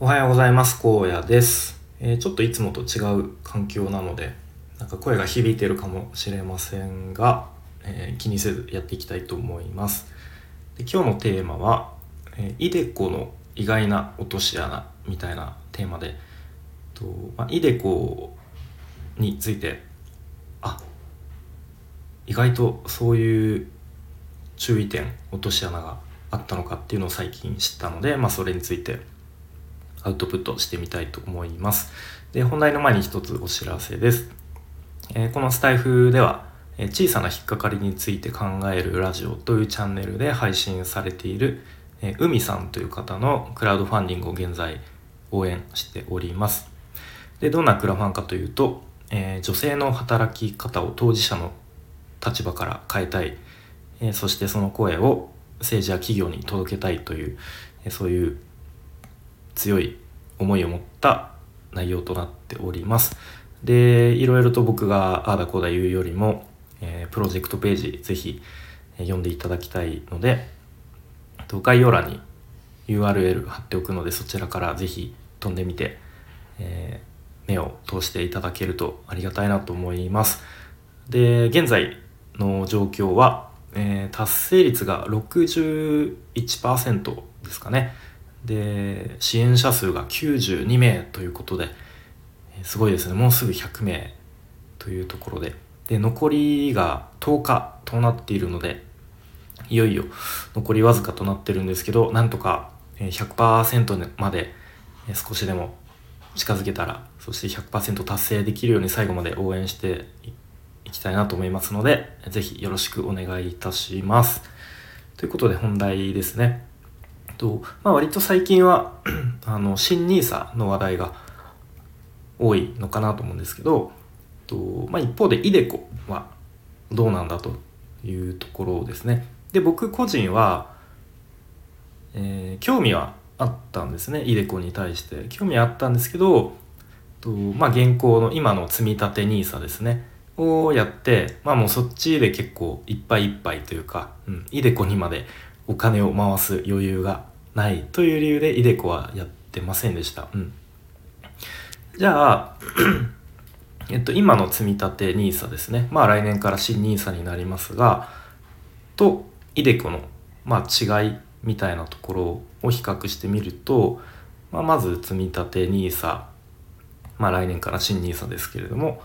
おはようございます。荒野です、えー、ちょっといつもと違う環境なのでなんか声が響いてるかもしれませんが、えー、気にせずやっていきたいと思います。で今日のテーマは、えー、イデコの意外な落とし穴みたいなテーマでと、まあ、イデコについてあ意外とそういう注意点落とし穴があったのかっていうのを最近知ったので、まあ、それについてアウトプットしてみたいと思います。で、本題の前に一つお知らせです。えー、このスタイフでは、えー、小さな引っかかりについて考えるラジオというチャンネルで配信されている、えー、海さんという方のクラウドファンディングを現在応援しております。で、どんなクラファンかというと、え女性の働き方を当事者の立場から変えたい、えそしてその声を政治や企業に届けたいという、えそういう強い思いを持った内容となっております。で、いろいろと僕がああだこうだ言うよりも、えー、プロジェクトページぜひ、読んでいただきたいので、概要欄に URL 貼っておくのでそちらからぜひ飛んでみて、えー、目を通していただけるとありがたいなと思います。で、現在の状況は、えー、達成率が61%ですかね。で支援者数が92名ということですごいですねもうすぐ100名というところでで残りが10日となっているのでいよいよ残りわずかとなってるんですけどなんとか100%まで少しでも近づけたらそして100%達成できるように最後まで応援していきたいなと思いますので是非よろしくお願いいたします。ということで本題ですね。と、まあ、割と最近は あの新 NISA の話題が多いのかなと思うんですけどと、まあ、一方で iDeCo はどうなんだというところですね。で僕個人は、えー、興味はあったんですね iDeCo に対して興味はあったんですけどと、まあ、現行の今の積み立て NISA ですねをやってまあもうそっちで結構いっぱいいっぱいというか、うん、イデコにまでお金を回す余裕がないという理由でイデコはやってませんでした。うん、じゃあ えっと、今の積み立て NISA ですね。まあ来年から新 NISA になりますが、と、イデコの、まあ、違いみたいなところを比較してみると、まあ、まず積み立て NISA、まあ来年から新 NISA ですけれども、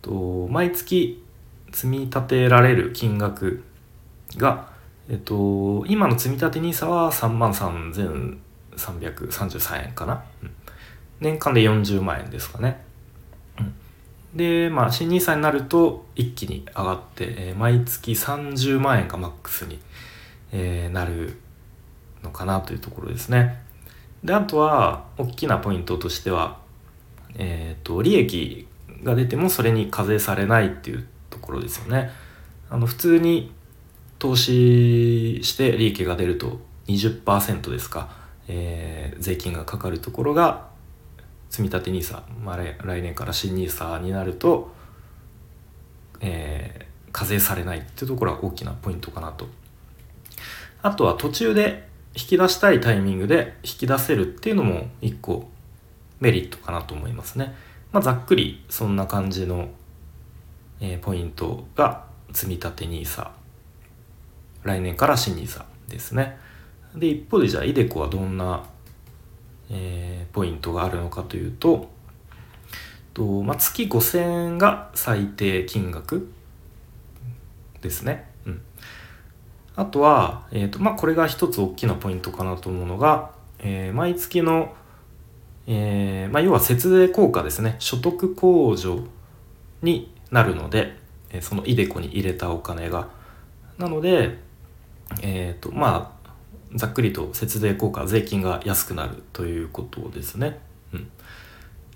と毎月積み立てられる金額がえっと、今の積立 NISA は3万3333円かな、年間で40万円ですかね。うん、で、まあ、新 NISA になると一気に上がって、えー、毎月30万円がマックスに、えー、なるのかなというところですね。で、あとは、大きなポイントとしては、えっ、ー、と、利益が出てもそれに課税されないっていうところですよね。あの、普通に投資して利益が出ると20%ですか、えー、税金がかかるところが積立 NISA、まあ、来年から新 NISA になると、えー、課税されないっていうところが大きなポイントかなと。あとは途中で引き出したいタイミングで引き出せるっていうのも一個メリットかなと思いますね。まあ、ざっくりそんな感じの、えー、ポイントが積立 NISA 来年から新 NISA ですね。で、一方でじゃあ、イデコはどんな、えー、ポイントがあるのかというと、とまあ、月5000円が最低金額ですね。うん。あとは、えっ、ー、と、まあ、これが一つ大きなポイントかなと思うのが、えー、毎月の、えー、まあ、要は節税効果ですね。所得控除になるので、そのイデコに入れたお金が。なので、えっ、ー、とまあざっくりと節税効果税金が安くなるということですね。うん、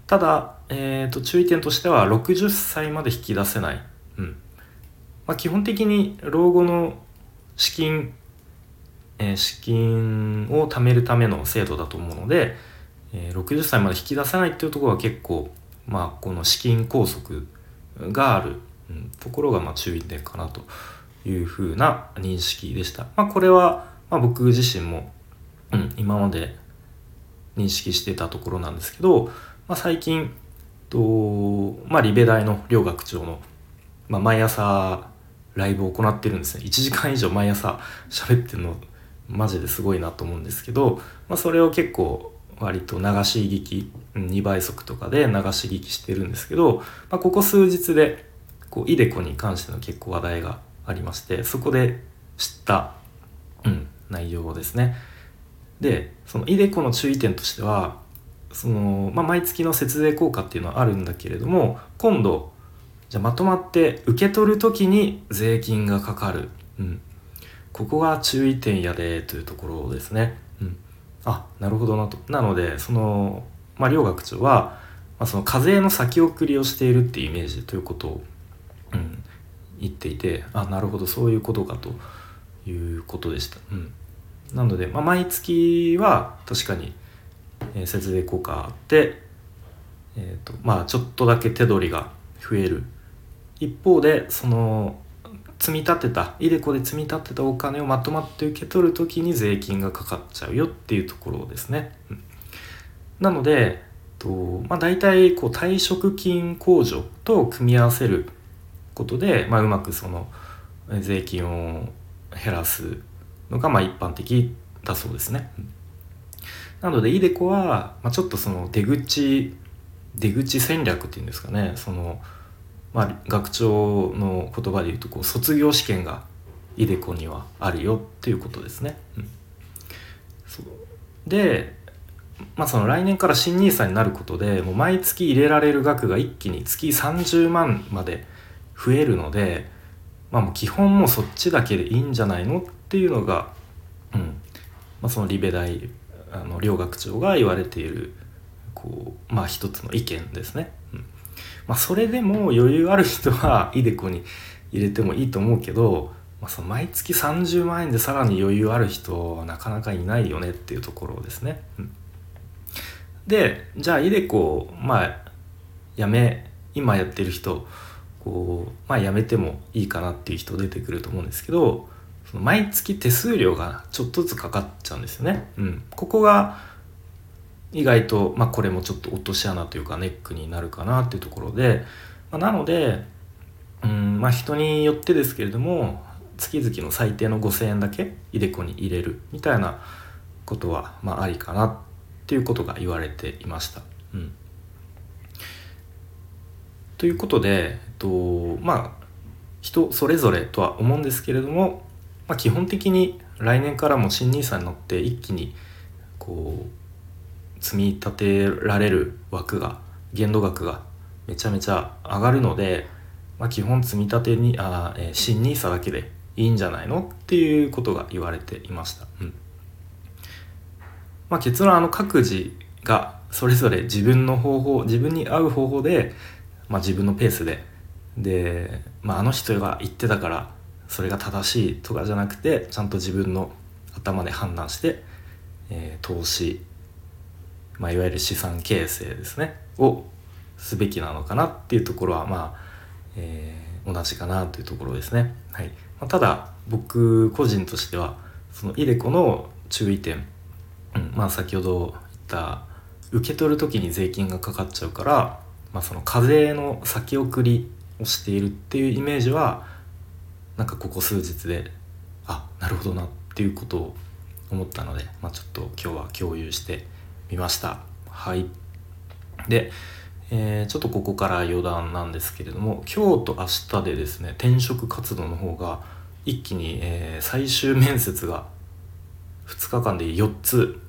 ただ、えーと、注意点としては60歳まで引き出せない。うん。まあ、基本的に老後の資金、えー、資金を貯めるための制度だと思うので、えー、60歳まで引き出せないっていうところは結構、まあ、この資金拘束がある、うん、ところがまあ注意点かなと。いうふうな認識でした。まあ、これは、まあ、僕自身も、うん、今まで、認識してたところなんですけど、まあ、最近と、まあ、リベ大の両学長の、まあ、毎朝ライブを行ってるんですね1時間以上毎朝喋ってるのマジですごいなと思うんですけど、まあ、それを結構割と流し聞き2倍速とかで流し聞きしてるんですけど、まあ、ここ数日でこうイデコに関しての結構話題がありましてそこで知った、うん、内容ですね。でそのイデコの注意点としてはその、まあ、毎月の節税効果っていうのはあるんだけれども今度じゃまとまって受け取る時に税金がかかる、うん、ここが注意点やでというところですね。うん、あなるほどなと。なのでその、まあ、両学長は、まあ、その課税の先送りをしているっていうイメージということを、うん、言っていてあなるほどそういうことかということでした。うんなので、まあ、毎月は確かに、えー、節税効果あって、えーとまあ、ちょっとだけ手取りが増える一方でその積み立てたイデコで積み立てたお金をまとまって受け取る時に税金がかかっちゃうよっていうところですね。うん、なのでと、まあ、大体こう退職金控除と組み合わせることで、まあ、うまくその税金を減らすのがまあ一般的だそうですね。なのでイデコは、まあ、ちょっとその出口出口戦略っていうんですかねその、まあ、学長の言葉で言うとこう卒業試験がイデコにはあるよっていうことですね。うん、で、まあ、その来年から新 NISA になることでもう毎月入れられる額が一気に月30万まで増えるので、まあ、もう基本もうそっちだけでいいんじゃないのっていうのが、うんまあ、そのリベ大あの両学長が言われているこうまあ一つの意見ですね。うんまあ、それでも余裕ある人はイデコに入れてもいいと思うけど、まあ、その毎月30万円でさらに余裕ある人はなかなかいないよねっていうところですね。うん、でじゃあイデコまあやめ今やってる人こうまあやめてもいいかなっていう人出てくると思うんですけどその毎月手数料がちょっとずつかかっちゃうんですよね。うん、ここが意外と、まあ、これもちょっと落とし穴というかネックになるかなっていうところで、まあ、なので、うんまあ、人によってですけれども月々の最低の5,000円だけイデコに入れるみたいなことは、まあ、ありかなっていうことが言われていました。うん、ということで、えっと、まあ人それぞれとは思うんですけれどもまあ、基本的に来年からも新 NISA に乗って一気にこう積み立てられる枠が限度額がめちゃめちゃ上がるので、まあ、基本積み立てにあ、えー、新 NISA だけでいいんじゃないのっていうことが言われていました。うんまあ、結論あの各自がそれぞれ自分の方法自分に合う方法で、まあ、自分のペースでで、まあ、あの人が言ってたからそれが正しいとかじゃなくてちゃんと自分の頭で判断して、えー、投資、まあ、いわゆる資産形成ですねをすべきなのかなっていうところはまあ、えー、同じかなというところですね。はいまあ、ただ僕個人としてはそのイデコの注意点、うんまあ、先ほど言った受け取る時に税金がかかっちゃうから、まあ、その課税の先送りをしているっていうイメージはなんかここ数日であなるほどなっていうことを思ったので、まあ、ちょっと今日は共有してみました。はい。で、えー、ちょっとここから余談なんですけれども今日と明日でですね転職活動の方が一気に、えー、最終面接が2日間で4つ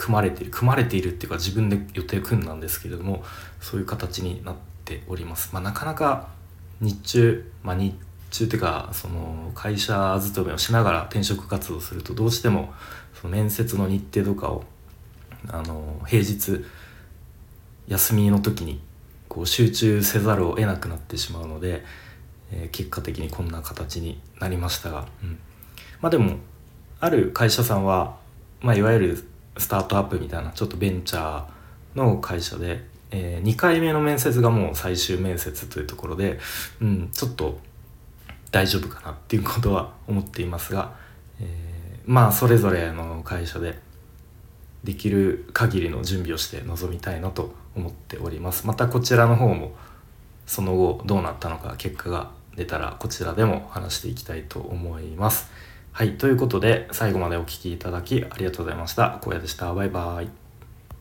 組まれている組まれているっていうか自分で予定組んだんですけれどもそういう形になっております、まあ、なかなか日中、まあ、日中っていうかその会社勤めをしながら転職活動するとどうしてもその面接の日程とかをあの平日休みの時にこう集中せざるを得なくなってしまうので、えー、結果的にこんな形になりましたが、うん、まあでもある会社さんは、まあ、いわゆるスタートアップみたいなちょっとベンチャーの会社で、えー、2回目の面接がもう最終面接というところで、うん、ちょっと大丈夫かなっていうことは思っていますが、えー、まあそれぞれの会社でできる限りの準備をして臨みたいなと思っております。またこちらの方もその後どうなったのか結果が出たらこちらでも話していきたいと思います。はいということで最後までお聴きいただきありがとうございました。荒野でした。バイバイ。